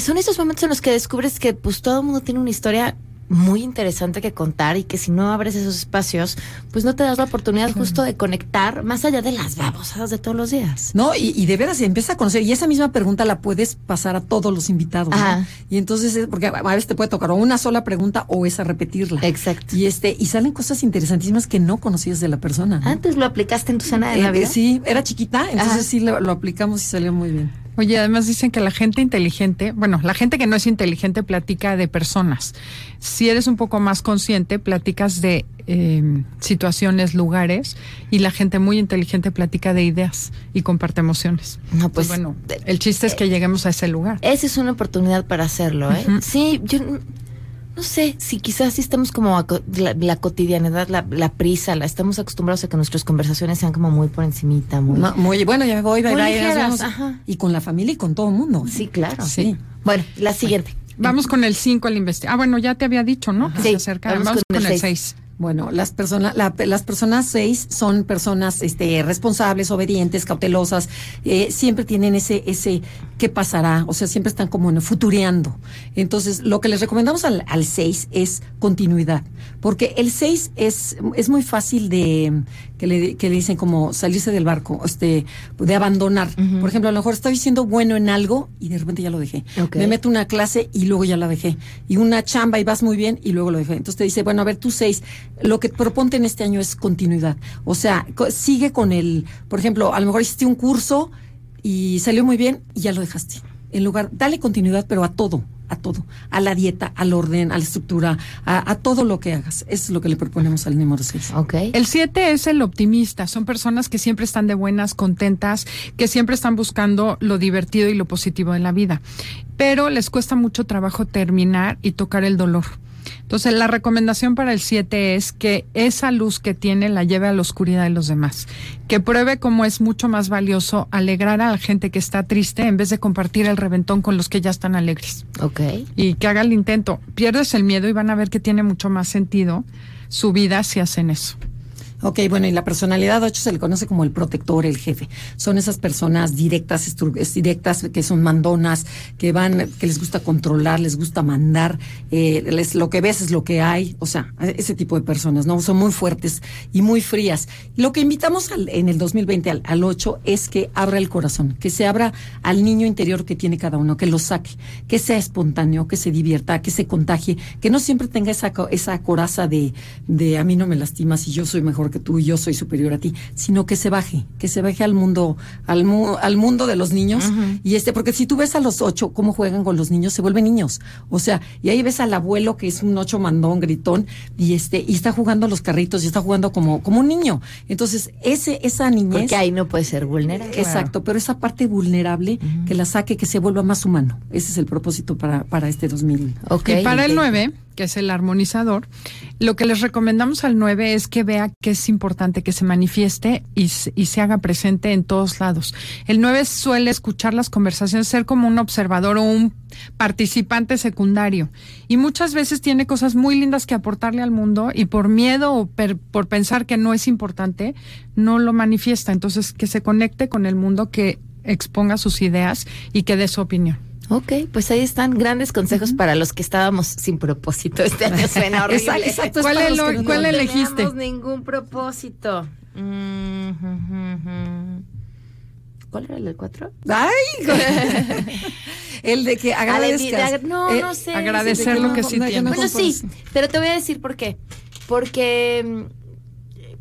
son esos momentos en los que descubres que pues todo el mundo tiene una historia muy interesante que contar y que si no abres esos espacios, pues no te das la oportunidad justo de conectar más allá de las babosadas de todos los días. No, y, y de veras se empieza a conocer. Y esa misma pregunta la puedes pasar a todos los invitados. Y entonces, es- porque a veces te puede tocar o una sola pregunta o esa repetirla. Exacto. Y este, y salen cosas interesantísimas que no conocías de la persona. ¿no? Antes lo aplicaste en tu cena de Eh, Navidad. sí, era chiquita, entonces Ajá. sí lo, lo aplicamos y salió muy bien. Oye, además dicen que la gente inteligente, bueno, la gente que no es inteligente platica de personas. Si eres un poco más consciente, platicas de eh, situaciones, lugares, y la gente muy inteligente platica de ideas y comparte emociones. No, pues, bueno, el chiste es que lleguemos a ese lugar. Esa es una oportunidad para hacerlo, ¿eh? Sí, yo no sé si quizás sí estamos como a co- la, la cotidianidad, la, la prisa, la estamos acostumbrados a que nuestras conversaciones sean como muy por encimita, muy. No, muy bueno, ya me voy, bye, bye, ligeras, ajá. Y con la familia y con todo el mundo. Sí, claro. Sí. Bueno, la siguiente. Vamos con el 5 al investigar. Ah, bueno, ya te había dicho, ¿no? Que Sí, se acerca. vamos Vamos, con con, el el seis. 6. Bueno, las personas, la- las personas seis son personas, este, responsables, obedientes, cautelosas, eh, siempre tienen ese, ese, ¿qué pasará? O sea, siempre están como en- futureando. Entonces, lo que les recomendamos al, al seis es continuidad, porque el seis es, es muy fácil de, que le, que le dicen como salirse del barco, este, de abandonar. Por ejemplo, a lo mejor estoy siendo bueno en algo y de repente ya lo dejé. Me meto una clase y luego ya la dejé. Y una chamba y vas muy bien y luego lo dejé. Entonces te dice, bueno, a ver, tú seis, lo que proponte en este año es continuidad. O sea, co- sigue con el, por ejemplo, a lo mejor hiciste un curso y salió muy bien y ya lo dejaste. En lugar, dale continuidad, pero a todo, a todo, a la dieta, al orden, a la estructura, a, a todo lo que hagas. Eso es lo que le proponemos al número seis. Ok. El 7 es el optimista. Son personas que siempre están de buenas, contentas, que siempre están buscando lo divertido y lo positivo de la vida. Pero les cuesta mucho trabajo terminar y tocar el dolor. Entonces, la recomendación para el 7 es que esa luz que tiene la lleve a la oscuridad de los demás. Que pruebe cómo es mucho más valioso alegrar a la gente que está triste en vez de compartir el reventón con los que ya están alegres. Ok. Y que haga el intento. Pierdes el miedo y van a ver que tiene mucho más sentido su vida si hacen eso. Ok, bueno, y la personalidad 8 se le conoce como el protector, el jefe. Son esas personas directas, directas, que son mandonas, que van, que les gusta controlar, les gusta mandar, eh, les, lo que ves es lo que hay, o sea, ese tipo de personas, ¿no? Son muy fuertes y muy frías. Lo que invitamos al- en el 2020 al, al 8 es que abra el corazón, que se abra al niño interior que tiene cada uno, que lo saque, que sea espontáneo, que se divierta, que se contagie, que no siempre tenga esa, esa coraza de, de a mí no me lastimas y yo soy mejor que tú y yo soy superior a ti, sino que se baje, que se baje al mundo, al, mu- al mundo de los niños. Y este, porque si tú ves a los ocho cómo juegan con los niños, se vuelven niños. O sea, y ahí ves al abuelo que es un ocho mandón, gritón, y este, y está jugando a los carritos y está jugando como, como un niño. Entonces, ese, esa niñez. Porque ahí no puede ser vulnerable. Exacto, pero esa parte vulnerable que la saque, que se vuelva más humano. Ese es el propósito para, para este 2000. y para el 9, que es el armonizador, lo que les recomendamos al 9 es que vea que es importante que se manifieste y, se- haga presente en todos lados. El 9 suele escuchar las conversaciones, ser como un observador o un participante secundario. Y muchas veces tiene cosas muy lindas que aportarle al mundo y por miedo o por pensar que no es importante, no lo manifiesta. Entonces, que se conecte con el mundo, que exponga sus ideas y que dé su opinión. Ok, pues ahí están grandes consejos para los que estábamos sin propósito. Este año suena *laughs* horrible. Exacto, exacto, ¿Cuál que no- cuál no elegiste? teníamos ningún propósito. Mm. ¿Cuál era el del 4? ¡Ay! *laughs* el de que agradezcas. No, Eh, no sé. agradecer lo que sí no, tienes. no Bueno, sí, pero te voy a decir por qué. Porque. mm,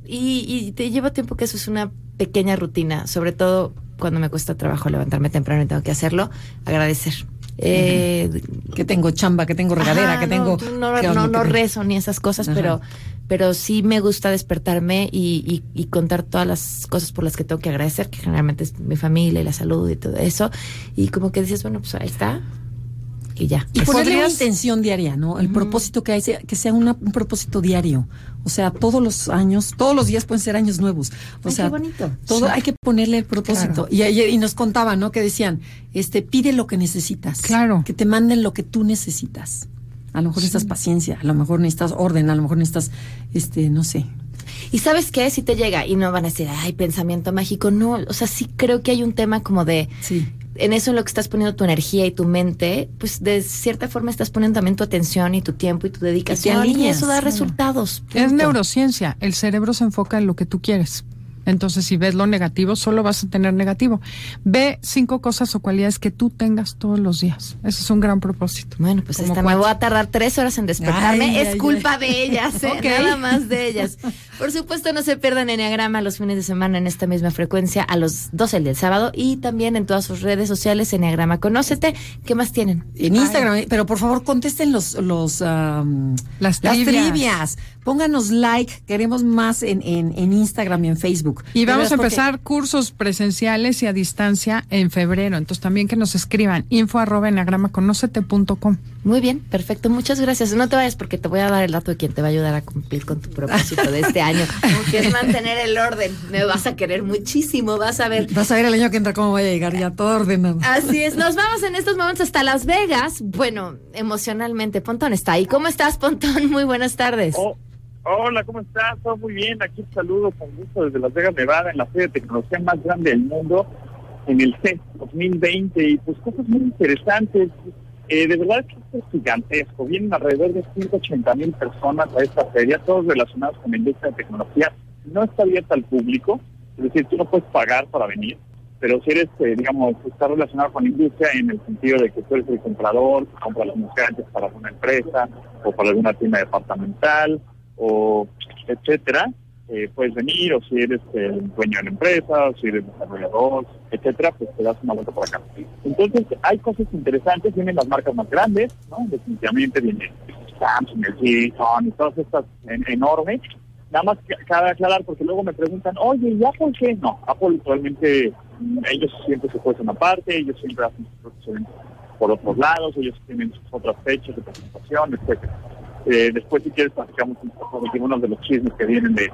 Y, y te lleva tiempo que eso es una pequeña rutina, sobre todo cuando me cuesta trabajo levantarme temprano y tengo que hacerlo, agradecer. Eh, que tengo chamba, que tengo regadera, Ajá, que tengo. No, no, no, rezo ni esas cosas, Ajá. pero, pero sí me gusta despertarme y, y- y contar todas las cosas por las que tengo que agradecer, que generalmente es mi familia y la salud y todo eso. Y como que dices, bueno, pues ahí está. Y ya. Y ponerle una intención diaria, ¿no? El propósito que hay, sea- que sea una- un propósito diario. O sea, todos los años, todos los días pueden ser años nuevos. O Ay, sea, qué bonito. todo Sí. hay que ponerle el propósito. Claro. Y, ayer- y nos contaban, ¿no? Que decían, este, pide lo que necesitas. Claro. Que te manden lo que tú necesitas. A lo mejor necesitas paciencia, a lo mejor necesitas orden, a lo mejor necesitas, este, no sé. Y sabes qué, si te llega y no van a decir, ay, pensamiento mágico, no, o sea, sí creo que hay un tema como de, Sí. En eso en lo que estás poniendo tu energía y tu mente, pues de cierta forma estás poniendo también tu atención y tu tiempo y tu dedicación y, alineas, eso da resultados. Es neurociencia. El cerebro se enfoca en lo que tú quieres. Entonces, si ves lo negativo, solo vas a tener negativo. Ve cinco cosas o cualidades que tú tengas todos los días. Ese es un gran propósito. Bueno, pues esta me voy a tardar tres horas en despertarme. Ay, es ay, culpa ay. de ellas, ¿eh? *laughs* Nada más de ellas. Por supuesto, no se pierdan Enneagrama los fines de semana en esta misma frecuencia a los 12 del sábado y también en todas sus redes sociales Enneagrama. Conócete. ¿Qué más tienen? En Instagram, eh, pero por favor contesten los, los Las trivias. trivias. Pónganos like, queremos más en, en, en Instagram y en Facebook. Y vamos a porque- empezar cursos presenciales y a distancia en febrero. Entonces, también que nos escriban info arroba enagramaconócete.com. Muy bien, perfecto. Muchas gracias. No te vayas porque te voy a dar el dato de quien te va a ayudar a cumplir con tu propósito de este año, *laughs* que es mantener el orden. Me vas a querer muchísimo, vas a ver. Vas a ver el año que entra cómo voy a llegar ya todo ordenado. Así es, nos *laughs* vamos en estos momentos hasta Las Vegas. Bueno, emocionalmente, Pontón está ahí. ¿Cómo estás, Pontón? Muy buenas tardes. Oh, hola, ¿cómo estás? Todo muy bien. Aquí te saludo con gusto desde Las Vegas, Nevada, en la feria de tecnología más grande del mundo, en el CES 2020. Y pues cosas muy interesantes. Eh, de verdad que es gigantesco. Vienen alrededor de 180 mil personas a esta feria, todos relacionados con la industria de tecnología. No está abierta al público, es decir, tú no puedes pagar para venir, pero si eres, eh, digamos, está relacionado con la industria en el sentido de que tú eres el comprador, que compra los gadgets para alguna empresa o para alguna tienda departamental o etcétera, eh, puedes venir, o si eres el dueño de la empresa, o si eres desarrollador, etcétera, pues te das una vuelta por acá. Entonces, hay cosas interesantes, vienen las marcas más grandes, ¿no? Definitivamente viene Samsung, el Sony, todas estas en- enormes. Nada más que cabe aclarar, porque luego me preguntan, oye, ¿y Apple qué? No, Apple realmente, mm, ellos siempre se puestan aparte, ellos siempre hacen sus por otros lados, ellos tienen sus otras fechas de presentación, etcétera. Eh, después, si quieres, platicamos un poco de algunos de los chismes que vienen de,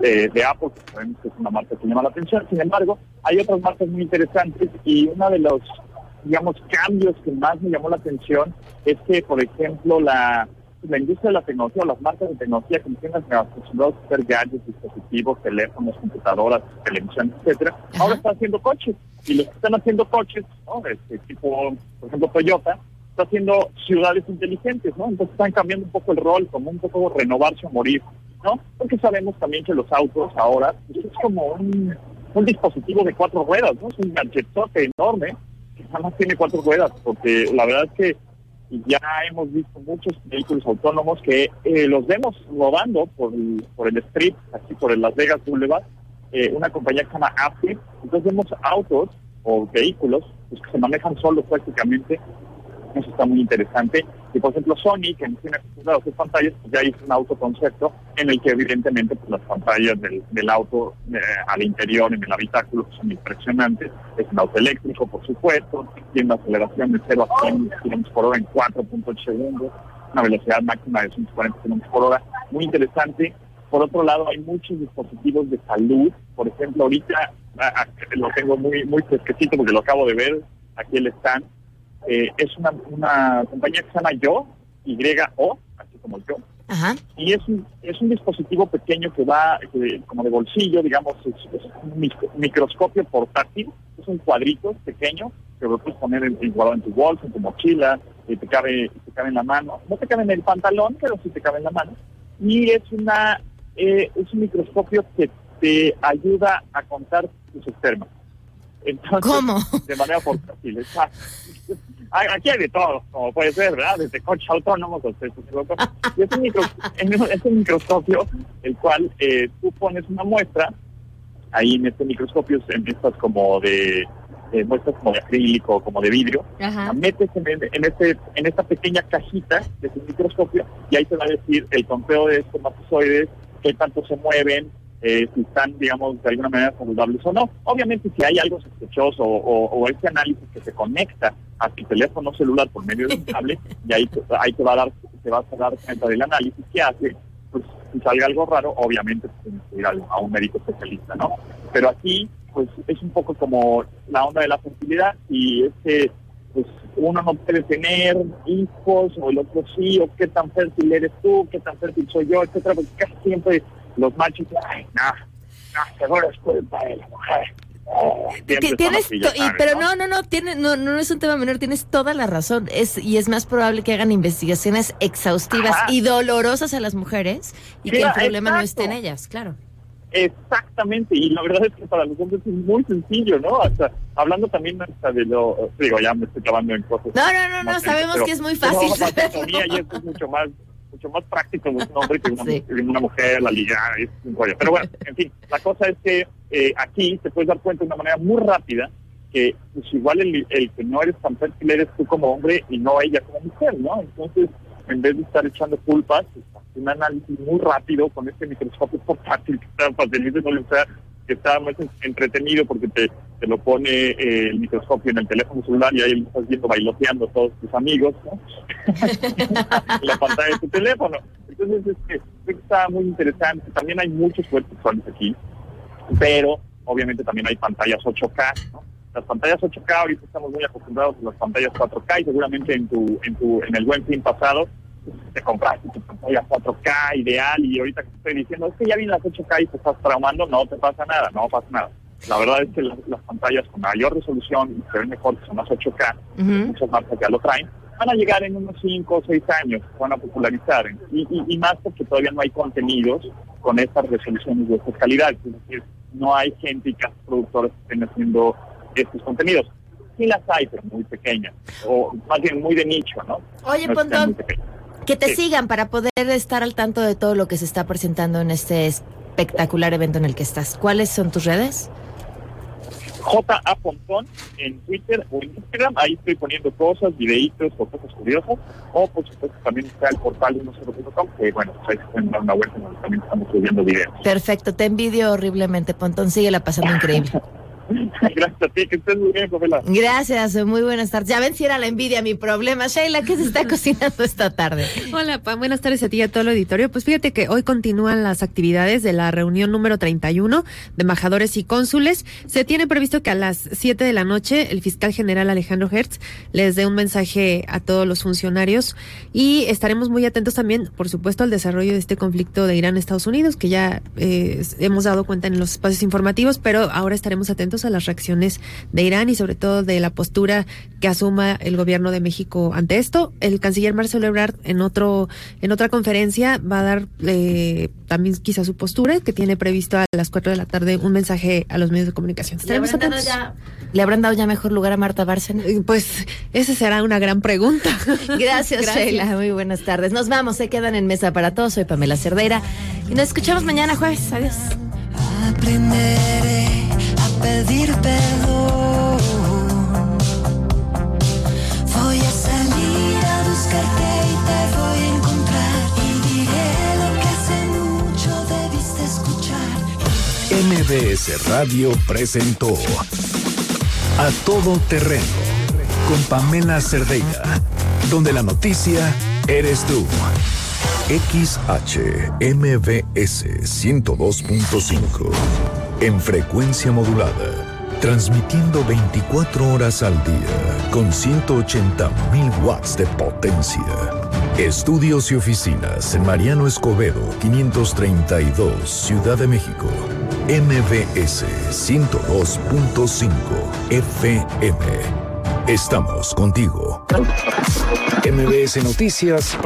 de, de Apple, que sabemos que es una marca que llama la atención. Sin embargo, hay otras marcas muy interesantes y uno de los, digamos, cambios que más me llamó la atención es que, por ejemplo, la, la industria de la tecnología o las marcas de tecnología que tienen acostumbrados a hacer gadgets, dispositivos, teléfonos, computadoras, televisión, etcétera, ahora están haciendo coches. Y los que están haciendo coches, ¿no? Este, tipo, por ejemplo, Toyota, está haciendo ciudades inteligentes, ¿no? Entonces están cambiando un poco el rol, como un poco renovarse o morir, ¿no? Porque sabemos también que los autos ahora pues, es como un, un dispositivo de cuatro ruedas, ¿no? Es un gadgetote enorme que nada más tiene cuatro ruedas, porque la verdad es que ya hemos visto muchos vehículos autónomos que eh, los vemos rodando por el, por el street, aquí por el Las Vegas Boulevard, eh, una compañía que se llama Aptiv. Entonces vemos autos o vehículos pues, que se manejan solos prácticamente. Eso está muy interesante. Y por ejemplo, Sony, que no tiene acostumbrado a hacer pantallas, pues ya hizo un autoconcepto en el que evidentemente pues, las pantallas del, del auto eh, al interior, en el habitáculo, pues, son impresionantes. Es un auto eléctrico, por supuesto, tiene una aceleración de 0 a 100 km por hora en 4.8 segundos, una velocidad máxima de 140 km por hora. Muy interesante. Por otro lado, hay muchos dispositivos de salud. Por ejemplo, ahorita ah, ah, lo tengo muy muy fresquecito porque lo acabo de ver. Aquí el stand. Eh, es una, una compañía que se llama Yo, Y-O, así como yo. Y es un, es un dispositivo pequeño que va que, como de bolsillo, digamos, es, es un mic- microscopio portátil. Es un cuadrito pequeño que lo puedes poner en, en- en tu bolsa, en tu mochila, y te cabe, te cabe en la mano. No te cabe en el pantalón, pero sí te cabe en la mano. Y es una eh, es un microscopio que te ayuda a contar tus espermas. Entonces, ¿Cómo? De manera portátil, exacto. Aquí hay de todo, como puede ser, ¿verdad? Desde hasta estos autónomos. Y es un, micro- *laughs* es un microscopio el cual eh, tú pones una muestra ahí en este microscopio, en estas como de eh, muestras como de acrílico, como de vidrio, la metes en, en, este, en esta pequeña cajita de tu microscopio y ahí te va a decir el conteo de espermatozoides, qué tanto se mueven, eh, si están, digamos, de alguna manera saludables o no. Obviamente, si hay algo sospechoso o, o este análisis que se conecta a tu teléfono celular por medio de un cable, y ahí te, ahí te va a dar, te vas a dar cuenta del análisis que hace, pues si salga algo raro, obviamente pues, tienes que al- a un médico especialista, ¿no? Pero aquí, pues es un poco como la onda de la fertilidad y es que pues uno no puede tener hijos o el otro sí, o qué tan fértil eres tú, qué tan fértil soy yo, etcétera, porque casi siempre los machos, ay, no, no, seguro es culpa de la mujer. Oh, Tienes to- y- pero ¿no? no, no, tiene, no, no es un tema menor, tienes toda la razón. Es, y es más probable que hagan investigaciones exhaustivas Ajá. y dolorosas a las mujeres y que el problema no esté en ellas, claro. Exactamente, y la verdad es que para los hombres es muy sencillo, ¿no? Hasta hablando también hasta de lo, digo, ya me estoy clavando en cosas. No, no, no, no, sabemos pero- que es muy pero fácil vasectomía y esto es mucho más mucho más práctico de un hombre que una, *laughs* que una mujer, la ligar, es un rollo. Pero bueno, en fin, la cosa es que eh, aquí te puedes dar cuenta de una manera muy rápida que pues igual el, el que no eres tan fértil eres tú como hombre y no ella como mujer, ¿no? Entonces, en vez de estar echando culpas, pues, un análisis muy rápido con este microscopio portátil que está facilísimo de usar, que está más en- entretenido porque te, te lo pone eh, el microscopio en el teléfono celular y ahí lo estás viendo bailoteando a todos tus amigos, ¿no? *laughs* en la pantalla de tu teléfono. Entonces, es que, creo que está muy interesante. También hay muchos sexuales aquí, pero obviamente también hay pantallas 8K, ¿no? Las pantallas 8K ahorita estamos muy acostumbrados a las pantallas 4K y seguramente en tu en tu en el buen fin pasado te compraste tu pantalla 4K ideal y ahorita que te estoy diciendo es que ya vi las 8K y te estás traumando, no te pasa nada, no pasa nada. La verdad es que las, las pantallas con mayor resolución y se ven mejor que son las 8K, muchas marcas ya lo traen, van a llegar en unos 5 o 6 años, van a popularizar. Y, y, y más porque todavía no hay contenidos con estas resoluciones de estas calidades. Es decir, no hay gente y casas productoras que estén haciendo estos contenidos. Sí las hay, pero muy pequeñas, o más bien muy de nicho, ¿no? Oye, No que Pontón. Que te Sí. sigan para poder estar al tanto de todo lo que se está presentando en este espectacular evento en el que estás. ¿Cuáles son tus redes? J.A. Pontón en Twitter o en Instagram. Ahí estoy poniendo cosas, videitos o cosas curiosas. O, por supuesto, también está el portal 10.com, que, bueno, pues ahí se pueden dar una vuelta donde también estamos subiendo videos. Perfecto, te envidio horriblemente, Pontón. Síguela pasando increíble. *laughs* *laughs* Gracias a ti, que estés muy bien, Pamela. Gracias, muy buenas tardes. Ya ven si era la envidia mi problema. Sheila, ¿qué se está *laughs* cocinando esta tarde? Hola, Pam. Buenas tardes a ti y a todo el auditorio. Pues fíjate que hoy continúan las actividades de la reunión número 31 de embajadores y cónsules. Se tiene previsto que a las 7 de la noche el fiscal general Alejandro Hertz les dé un mensaje a todos los funcionarios y estaremos muy atentos también, por supuesto, al desarrollo de este conflicto de Irán-Estados Unidos, que ya eh, hemos dado cuenta en los espacios informativos, pero ahora estaremos atentos atentos a las reacciones de Irán y sobre todo de la postura que asuma el gobierno de México ante esto. El canciller Marcelo Ebrard en otro en otra conferencia va a dar eh, también quizá su postura que tiene previsto a las 4 de la tarde un mensaje a los medios de comunicación. ¿Le habrán, dado ya, ¿Le habrán dado ya mejor lugar a Marta Bárcena? Pues esa será una gran pregunta. *laughs* Gracias, Gracias, Sheila. Muy buenas tardes. Nos vamos, se quedan en Mesa para Todos. Soy Pamela Cerdera y nos escuchamos mañana jueves. Adiós. Aprenderé pedir perdón. Voy a salir a buscarte y te voy a encontrar. Y diré lo que hace mucho debiste escuchar. MBS Radio presentó A Todo Terreno con Pamela Cerdeira, donde la noticia eres tú. XHMBS 102.5 en frecuencia modulada, transmitiendo 24 horas al día con 180.000 watts de potencia. Estudios y oficinas en Mariano Escobedo 532, Ciudad de México. MBS 102.5 FM. Estamos contigo. MBS Noticias.